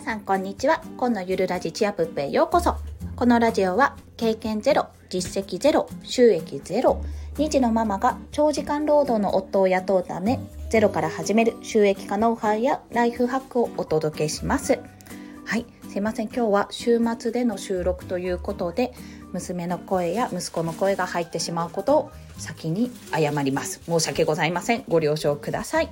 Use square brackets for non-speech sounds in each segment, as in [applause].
皆さんこんにちは。今のゆるラジチアプップへようこそ。このラジオは経験ゼロ実績ゼロ収益ゼロ2児のママが長時間労働の夫を雇うためゼロから始める収益化ノウハウやライフハックをお届けします。はい。すいません。今日は週末での収録ということで娘の声や息子の声が入ってしまうことを先に謝ります。申し訳ございません。ご了承ください。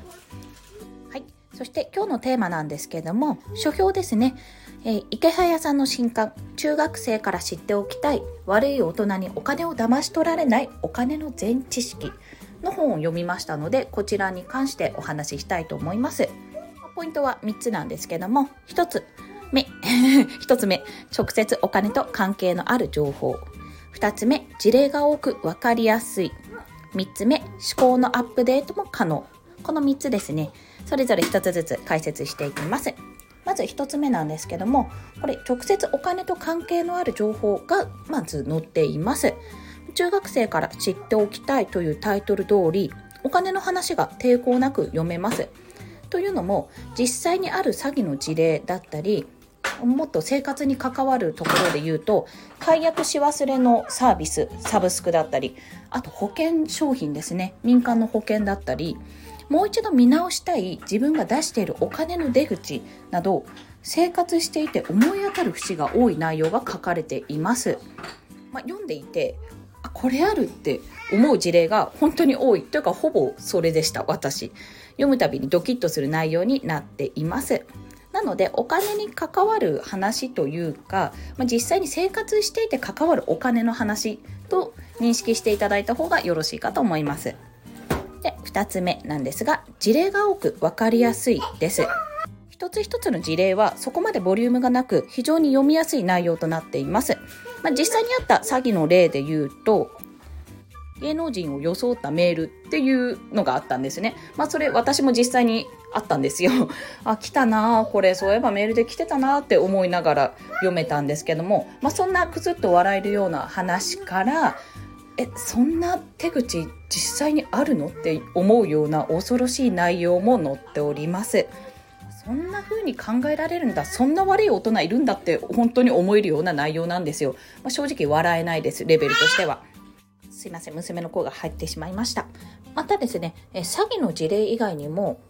そして今日のテーマなんですけれども書評ですね、えー、池早さんの新刊中学生から知っておきたい悪い大人にお金を騙し取られないお金の全知識の本を読みましたのでこちらに関してお話ししたいと思います。ポイントは3つなんですけども1つ目 [laughs] 1つ目直接お金と関係のある情報。2つ目事例が多く分かりやすい。3つ目思考のアップデートも可能。この3つですね。それぞれ1つずつ解説していきます。まず1つ目なんですけどもこれ直接お金と関係のある情報がまず載っています。中学生から知っておきたいというタイトル通りお金の話が抵抗なく読めます。というのも実際にある詐欺の事例だったりもっと生活に関わるところで言うと解約し忘れのサービスサブスクだったりあと保険商品ですね。民間の保険だったりもう一度見直したい自分が出しているお金の出口など生活していて思い当たる節が多い内容が書かれています。まあ、読んでいてあこれあるって思う事例が本当に多い。というかほぼそれでした私。読むたびにドキッとする内容になっています。なのでお金に関わる話というか、まあ、実際に生活していて関わるお金の話と認識していただいた方がよろしいかと思います、2つ目なんですが、事例が多く分かりやすいです。一つ一つの事例はそこまでボリュームがなく非常に読みやすい内容となっています。まあ、実際にあった詐欺の例で言うと、芸能人を装ったメールっていうのがあったんですね。まあそれ私も実際にあったんですよ。[laughs] あ、来たなこれそういえばメールで来てたなって思いながら読めたんですけども、まあそんなくすっと笑えるような話から、えそんな手口実際にあるの？って思うような恐ろしい内容も載っております。そんな風に考えられるんだ。そんな悪い大人いるんだって本当に思えるような内容なんですよ、まあ、正直笑えないです。レベルとしては。すいません。娘の声が入ってしまいました。またですね詐欺の事例以外にも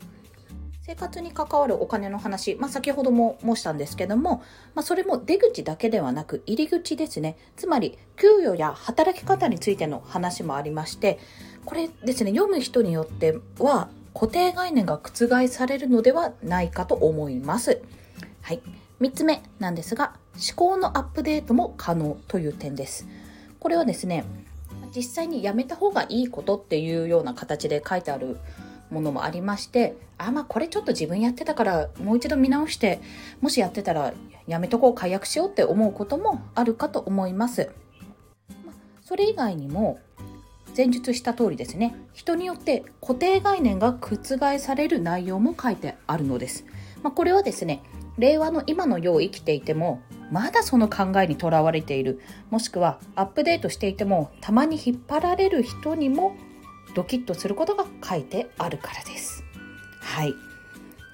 生活に関わるお金の話、まあ、先ほども申したんですけども、まあ、それも出口だけではなく入り口ですね。つまり、給与や働き方についての話もありまして、これですね、読む人によっては固定概念が覆されるのではないかと思います。はい。3つ目なんですが、思考のアップデートも可能という点です。これはですね、実際にやめた方がいいことっていうような形で書いてあるものもありましてあまあこれちょっと自分やってたからもう一度見直してもしやってたらやめとこう解約しようって思うこともあるかと思います。まそれ以外にも前述した通りですね人によって固定概念が覆される内容も書いてあるのです。まあ、これはですね令和の今の世を生きていてもまだその考えにとらわれているもしくはアップデートしていてもたまに引っ張られる人にもドキッとすることが書いてあるからです。はい。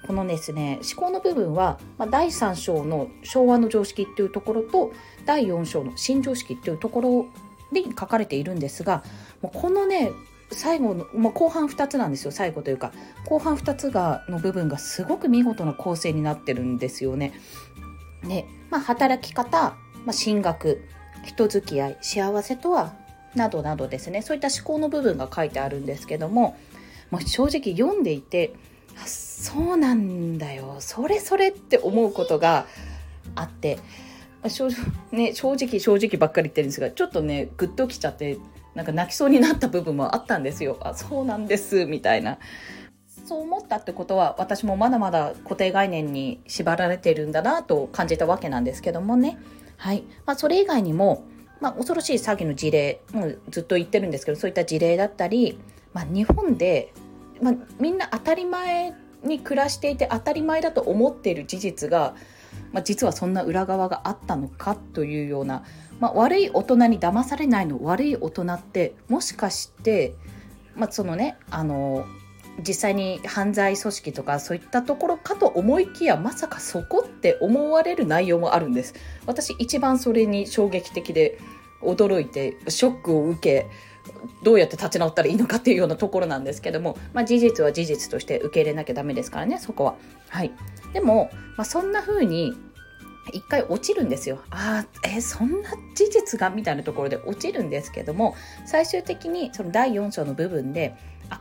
このですね、思考の部分は、まあ、第3章の昭和の常識っていうところと、第4章の新常識っていうところで書かれているんですが、もうこのね、最後の、まあ、後半2つなんですよ、最後というか。後半2つがの部分がすごく見事な構成になってるんですよね。で、まあ、働き方、まあ、進学、人付き合い、幸せとはなどなどですね。そういった思考の部分が書いてあるんですけどももう正直読んでいてあそうなんだよ。それそれって思うことがあって正,、ね、正直正直ばっかり言ってるんですがちょっとねグッときちゃってなんか泣きそうになった部分もあったんですよ。あそうなんですみたいな。そう思ったってことは私もまだまだ固定概念に縛られているんだなと感じたわけなんですけどもね。はい、まあ、それ以外にもまあ、恐ろしい詐欺の事例もうずっと言ってるんですけどそういった事例だったり、まあ、日本で、まあ、みんな当たり前に暮らしていて当たり前だと思っている事実が、まあ、実はそんな裏側があったのかというような、まあ、悪い大人に騙されないの悪い大人ってもしかして、まあ、そのねあの実際に犯罪組織とかそういったところかと思いきやまさかそこって思われる内容もあるんです私一番それに衝撃的で驚いてショックを受けどうやって立ち直ったらいいのかっていうようなところなんですけども、まあ、事実は事実として受け入れなきゃダメですからねそこは。はい、でも、まあ、そんな風に一回落ちるんですよ。ああ、えそんな事実が？みたいなところで落ちるんですけども最終的にその第4章の部分で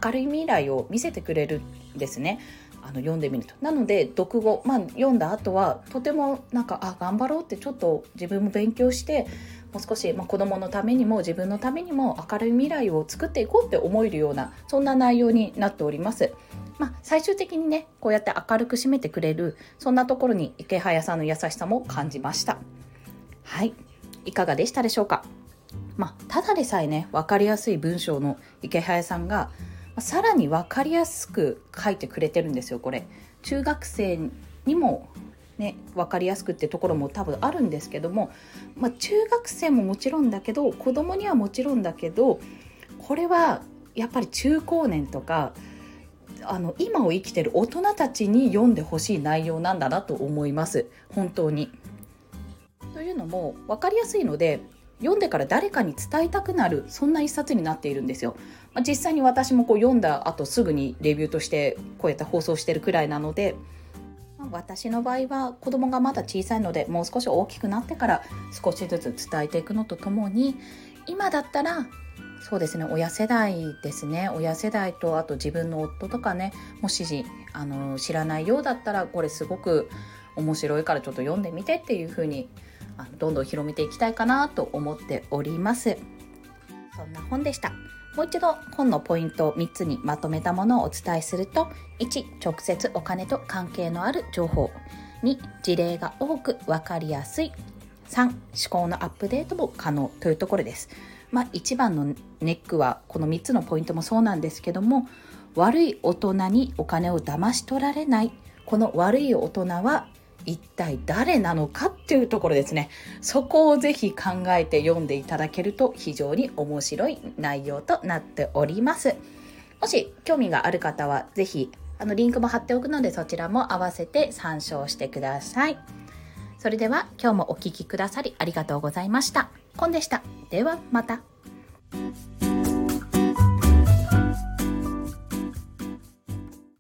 明るい未来を見せてくれるんですね。あの読んでみるとなので読後、まあ、読んだ後はとてもなんかあ頑張ろうってちょっと自分も勉強してもう少し、まあ、子どものためにも自分のためにも明るい未来を作っていこうって思えるようなそんな内容になっております。まあ、最終的にねこうやって明るく締めてくれるそんなところに池早さんの優しさも感じました。はい。いかがでしたでしょうか？まあ、ただでさえね分かりやすい文章の池早さんがさらに分かりやすく書いてくれてるんですよこれ。中学生にもね分かりやすくってところも多分あるんですけども、まあ、中学生ももちろんだけど子供にはもちろんだけどこれはやっぱり中高年とかあの今を生きてる大人たちに読んでほしい内容なんだなと思います本当に。というのも分かりやすいので読んでから誰かに伝えたくなるそんな一冊になっているんですよ。まあ、実際に私もこう読んだ後すぐにレビューとしてこうやって放送してるくらいなので、私の場合は子供がまだ小さいのでもう少し大きくなってから少しずつ伝えていくのとともに今だったらそうですね親世代ですね親世代とあと自分の夫とかねもしあの知らないようだったらこれすごく面白いからちょっと読んでみてっていう風にあのどんどん広めていきたいかなと思っております。そんな本でした。もう一度本のポイントを3つにまとめたものをお伝えすると1直接お金と関係のある情報。2事例が多く分かりやすい。3思考のアップデートも可能というところです。まあ、一番のネックはこの3つのポイントもそうなんですけども悪い大人にお金を騙し取られない。この悪い大人は一体誰なのかっていうところですね。そこをぜひ考えて読んでいただけると非常に面白い内容となっております。もし興味がある方はぜひあのリンクも貼っておくのでそちらも合わせて参照してください。それでは今日もお聴きくださりありがとうございました。コンでした。ではまた。